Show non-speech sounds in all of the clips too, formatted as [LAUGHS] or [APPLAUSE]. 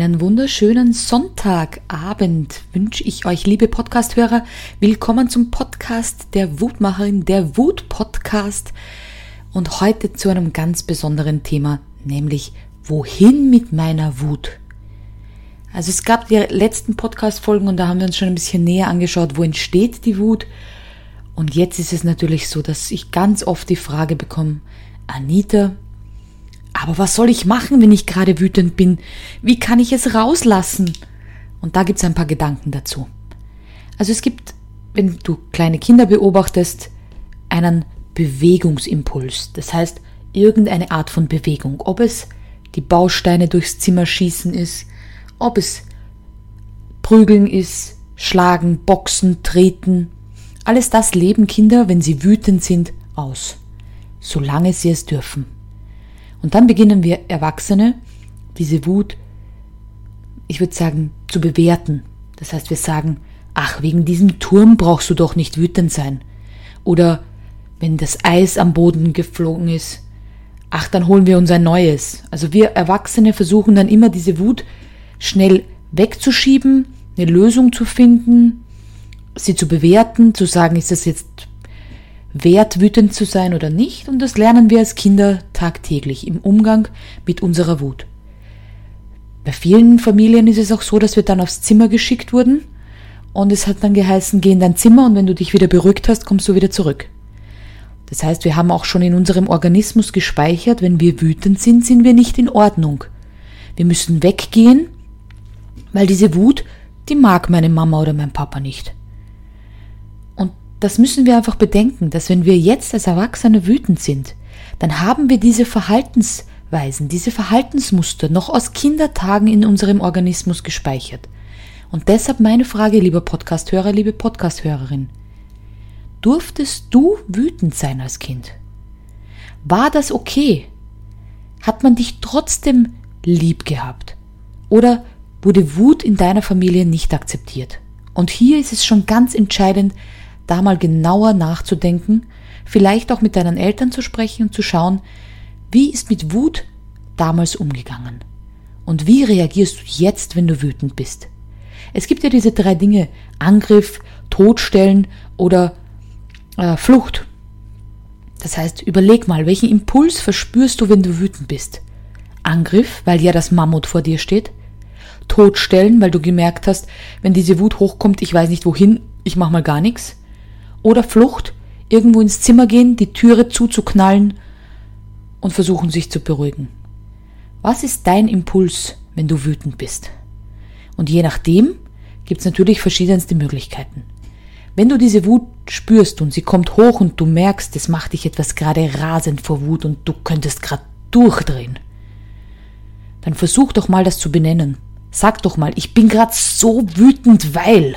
Einen wunderschönen Sonntagabend wünsche ich euch, liebe Podcasthörer. Willkommen zum Podcast der Wutmacherin, der Wut-Podcast. Und heute zu einem ganz besonderen Thema, nämlich wohin mit meiner Wut? Also es gab die letzten Podcast-Folgen und da haben wir uns schon ein bisschen näher angeschaut, wo entsteht die Wut. Und jetzt ist es natürlich so, dass ich ganz oft die Frage bekomme, Anita, aber was soll ich machen, wenn ich gerade wütend bin? Wie kann ich es rauslassen? Und da gibt es ein paar Gedanken dazu. Also es gibt, wenn du kleine Kinder beobachtest, einen Bewegungsimpuls. Das heißt, irgendeine Art von Bewegung. Ob es die Bausteine durchs Zimmer schießen ist, ob es prügeln ist, schlagen, boxen, treten. Alles das leben Kinder, wenn sie wütend sind, aus. Solange sie es dürfen. Und dann beginnen wir Erwachsene, diese Wut, ich würde sagen, zu bewerten. Das heißt, wir sagen, ach, wegen diesem Turm brauchst du doch nicht wütend sein. Oder wenn das Eis am Boden geflogen ist, ach, dann holen wir uns ein neues. Also wir Erwachsene versuchen dann immer diese Wut schnell wegzuschieben, eine Lösung zu finden, sie zu bewerten, zu sagen, ist das jetzt wert, wütend zu sein oder nicht. Und das lernen wir als Kinder tagtäglich im Umgang mit unserer Wut. Bei vielen Familien ist es auch so, dass wir dann aufs Zimmer geschickt wurden und es hat dann geheißen, geh in dein Zimmer und wenn du dich wieder beruhigt hast, kommst du wieder zurück. Das heißt, wir haben auch schon in unserem Organismus gespeichert, wenn wir wütend sind, sind wir nicht in Ordnung. Wir müssen weggehen, weil diese Wut, die mag meine Mama oder mein Papa nicht das müssen wir einfach bedenken, dass wenn wir jetzt als Erwachsene wütend sind, dann haben wir diese Verhaltensweisen, diese Verhaltensmuster noch aus Kindertagen in unserem Organismus gespeichert. Und deshalb meine Frage, lieber Podcasthörer, liebe Podcasthörerin. Durftest du wütend sein als Kind? War das okay? Hat man dich trotzdem lieb gehabt? Oder wurde Wut in deiner Familie nicht akzeptiert? Und hier ist es schon ganz entscheidend, da mal genauer nachzudenken, vielleicht auch mit deinen Eltern zu sprechen und zu schauen, wie ist mit Wut damals umgegangen? Und wie reagierst du jetzt, wenn du wütend bist? Es gibt ja diese drei Dinge, Angriff, Todstellen oder äh, Flucht. Das heißt, überleg mal, welchen Impuls verspürst du, wenn du wütend bist? Angriff, weil ja das Mammut vor dir steht. Todstellen, weil du gemerkt hast, wenn diese Wut hochkommt, ich weiß nicht wohin, ich mach mal gar nichts oder Flucht, irgendwo ins Zimmer gehen, die Türe zuzuknallen und versuchen sich zu beruhigen. Was ist dein Impuls, wenn du wütend bist? Und je nachdem gibt es natürlich verschiedenste Möglichkeiten. Wenn du diese Wut spürst und sie kommt hoch und du merkst, es macht dich etwas gerade rasend vor Wut und du könntest gerade durchdrehen, dann versuch doch mal das zu benennen. Sag doch mal, ich bin gerade so wütend, weil.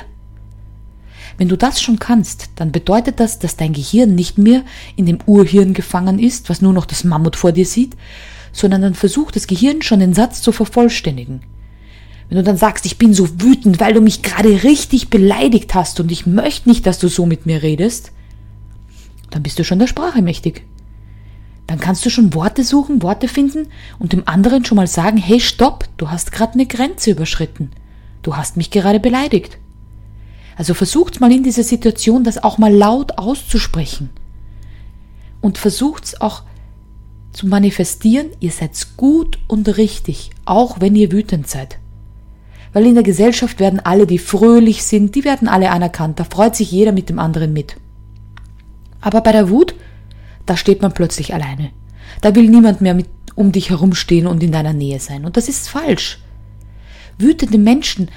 Wenn du das schon kannst, dann bedeutet das, dass dein Gehirn nicht mehr in dem Urhirn gefangen ist, was nur noch das Mammut vor dir sieht, sondern dann versucht das Gehirn schon den Satz zu vervollständigen. Wenn du dann sagst, ich bin so wütend, weil du mich gerade richtig beleidigt hast und ich möchte nicht, dass du so mit mir redest, dann bist du schon der Sprache mächtig. Dann kannst du schon Worte suchen, Worte finden und dem anderen schon mal sagen, hey, stopp, du hast gerade eine Grenze überschritten. Du hast mich gerade beleidigt. Also versucht mal in dieser Situation das auch mal laut auszusprechen. Und versucht auch zu manifestieren, ihr seid gut und richtig, auch wenn ihr wütend seid. Weil in der Gesellschaft werden alle, die fröhlich sind, die werden alle anerkannt, da freut sich jeder mit dem anderen mit. Aber bei der Wut, da steht man plötzlich alleine. Da will niemand mehr mit um dich herumstehen und in deiner Nähe sein. Und das ist falsch. Wütende Menschen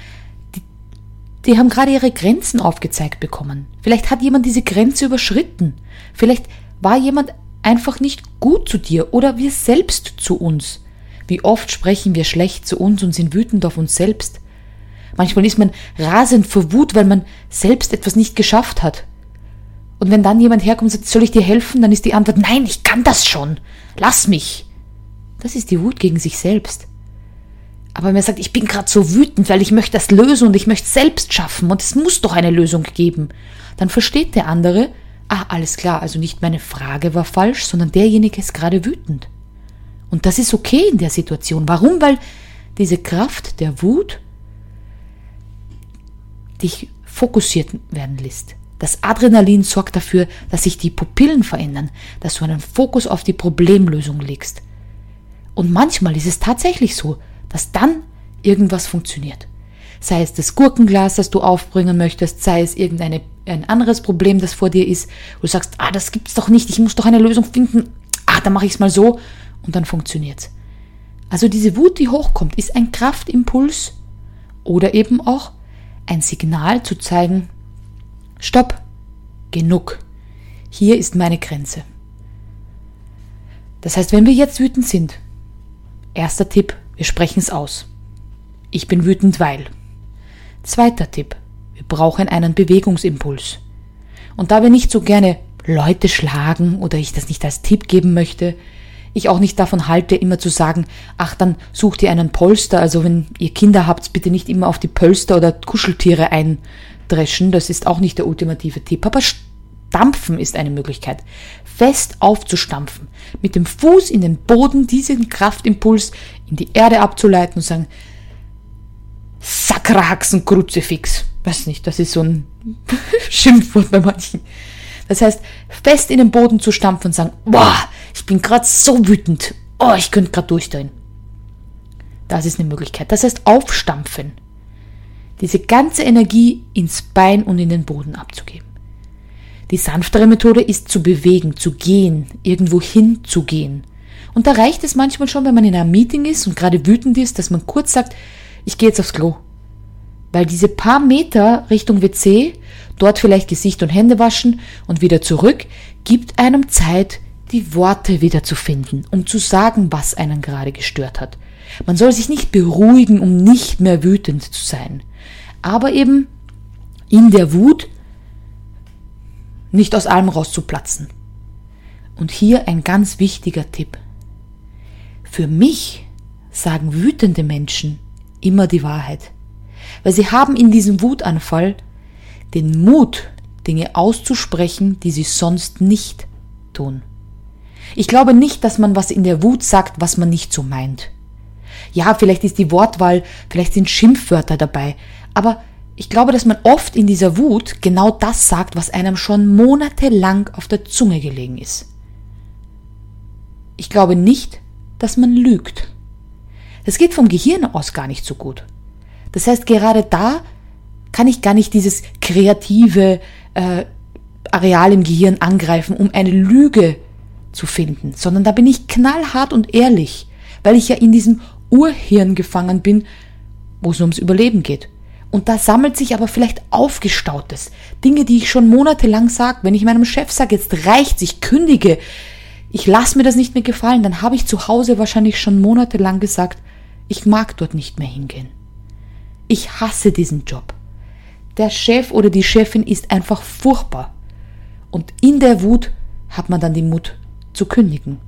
die haben gerade ihre Grenzen aufgezeigt bekommen. Vielleicht hat jemand diese Grenze überschritten. Vielleicht war jemand einfach nicht gut zu dir oder wir selbst zu uns. Wie oft sprechen wir schlecht zu uns und sind wütend auf uns selbst. Manchmal ist man rasend vor Wut, weil man selbst etwas nicht geschafft hat. Und wenn dann jemand herkommt und sagt, soll ich dir helfen, dann ist die Antwort, nein, ich kann das schon. Lass mich. Das ist die Wut gegen sich selbst. Aber wenn er sagt, ich bin gerade so wütend, weil ich möchte das lösen und ich möchte selbst schaffen und es muss doch eine Lösung geben, dann versteht der andere, ah, alles klar, also nicht meine Frage war falsch, sondern derjenige ist gerade wütend. Und das ist okay in der Situation. Warum? Weil diese Kraft der Wut dich fokussiert werden lässt. Das Adrenalin sorgt dafür, dass sich die Pupillen verändern, dass du einen Fokus auf die Problemlösung legst. Und manchmal ist es tatsächlich so, dass dann irgendwas funktioniert. Sei es das Gurkenglas, das du aufbringen möchtest, sei es irgendein ein anderes Problem, das vor dir ist, wo du sagst, ah, das gibt's doch nicht, ich muss doch eine Lösung finden, ah, dann mache ich es mal so und dann funktioniert's. Also diese Wut, die hochkommt, ist ein Kraftimpuls oder eben auch ein Signal zu zeigen, stopp, genug, hier ist meine Grenze. Das heißt, wenn wir jetzt wütend sind, erster Tipp, wir sprechen es aus. Ich bin wütend, weil. Zweiter Tipp, wir brauchen einen Bewegungsimpuls. Und da wir nicht so gerne Leute schlagen oder ich das nicht als Tipp geben möchte, ich auch nicht davon halte, immer zu sagen, ach, dann sucht ihr einen Polster. Also wenn ihr Kinder habt, bitte nicht immer auf die Pölster oder Kuscheltiere eindreschen. Das ist auch nicht der ultimative Tipp. Aber stampfen ist eine Möglichkeit. Fest aufzustampfen. Mit dem Fuß in den Boden diesen Kraftimpuls in die Erde abzuleiten und sagen, Sakrahaxen Kruzifix. Weiß nicht, das ist so ein [LAUGHS] Schimpfwort bei manchen. Das heißt, fest in den Boden zu stampfen und sagen, boah, ich bin gerade so wütend. Oh, ich könnte gerade durchdrehen. Das ist eine Möglichkeit. Das heißt, aufstampfen. Diese ganze Energie ins Bein und in den Boden abzugeben. Die sanftere Methode ist zu bewegen, zu gehen, irgendwo hinzugehen. Und da reicht es manchmal schon, wenn man in einem Meeting ist und gerade wütend ist, dass man kurz sagt, ich gehe jetzt aufs Klo. Weil diese paar Meter Richtung WC, dort vielleicht Gesicht und Hände waschen und wieder zurück, gibt einem Zeit, die Worte wieder zu finden, um zu sagen, was einen gerade gestört hat. Man soll sich nicht beruhigen, um nicht mehr wütend zu sein. Aber eben in der Wut nicht aus allem rauszuplatzen. Und hier ein ganz wichtiger Tipp. Für mich sagen wütende Menschen immer die Wahrheit. Weil sie haben in diesem Wutanfall den Mut, Dinge auszusprechen, die sie sonst nicht tun. Ich glaube nicht, dass man was in der Wut sagt, was man nicht so meint. Ja, vielleicht ist die Wortwahl, vielleicht sind Schimpfwörter dabei, aber ich glaube, dass man oft in dieser Wut genau das sagt, was einem schon monatelang auf der Zunge gelegen ist. Ich glaube nicht, dass man lügt. Das geht vom Gehirn aus gar nicht so gut. Das heißt, gerade da kann ich gar nicht dieses kreative äh, Areal im Gehirn angreifen, um eine Lüge zu finden, sondern da bin ich knallhart und ehrlich, weil ich ja in diesem Urhirn gefangen bin, wo es ums Überleben geht. Und da sammelt sich aber vielleicht aufgestautes. Dinge, die ich schon monatelang sage. Wenn ich meinem Chef sage, jetzt reicht's, ich kündige, ich lasse mir das nicht mehr gefallen, dann habe ich zu Hause wahrscheinlich schon monatelang gesagt, ich mag dort nicht mehr hingehen. Ich hasse diesen Job. Der Chef oder die Chefin ist einfach furchtbar. Und in der Wut hat man dann den Mut zu kündigen.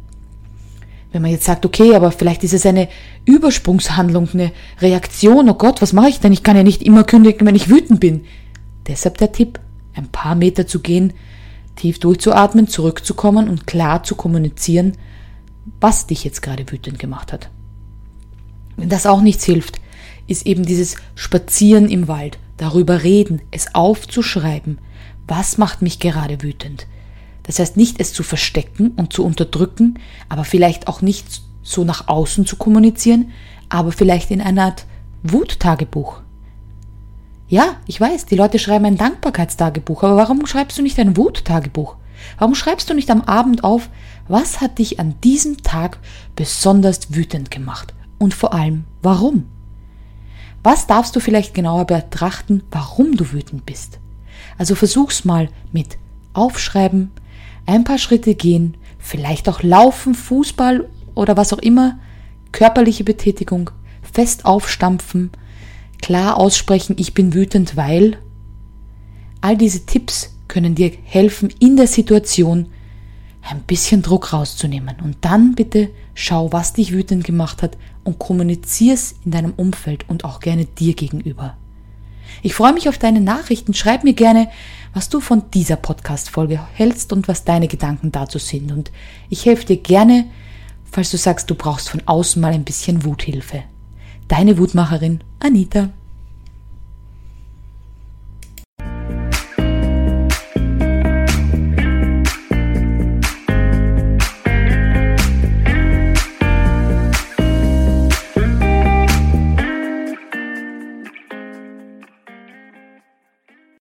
Wenn man jetzt sagt, okay, aber vielleicht ist es eine Übersprungshandlung, eine Reaktion, oh Gott, was mache ich denn? Ich kann ja nicht immer kündigen, wenn ich wütend bin. Deshalb der Tipp, ein paar Meter zu gehen, tief durchzuatmen, zurückzukommen und klar zu kommunizieren, was dich jetzt gerade wütend gemacht hat. Wenn das auch nichts hilft, ist eben dieses Spazieren im Wald, darüber reden, es aufzuschreiben, was macht mich gerade wütend, das heißt nicht es zu verstecken und zu unterdrücken, aber vielleicht auch nicht so nach außen zu kommunizieren, aber vielleicht in einer Art Wuttagebuch. Ja, ich weiß, die Leute schreiben ein Dankbarkeitstagebuch, aber warum schreibst du nicht ein Wuttagebuch? Warum schreibst du nicht am Abend auf, was hat dich an diesem Tag besonders wütend gemacht? Und vor allem, warum? Was darfst du vielleicht genauer betrachten, warum du wütend bist? Also versuch's mal mit Aufschreiben, ein paar Schritte gehen, vielleicht auch laufen, Fußball oder was auch immer, körperliche Betätigung, fest aufstampfen, klar aussprechen, ich bin wütend, weil. All diese Tipps können dir helfen, in der Situation ein bisschen Druck rauszunehmen. Und dann bitte schau, was dich wütend gemacht hat und kommunizier's in deinem Umfeld und auch gerne dir gegenüber. Ich freue mich auf deine Nachrichten. Schreib mir gerne, was du von dieser Podcast-Folge hältst und was deine Gedanken dazu sind. Und ich helfe dir gerne, falls du sagst, du brauchst von außen mal ein bisschen Wuthilfe. Deine Wutmacherin, Anita.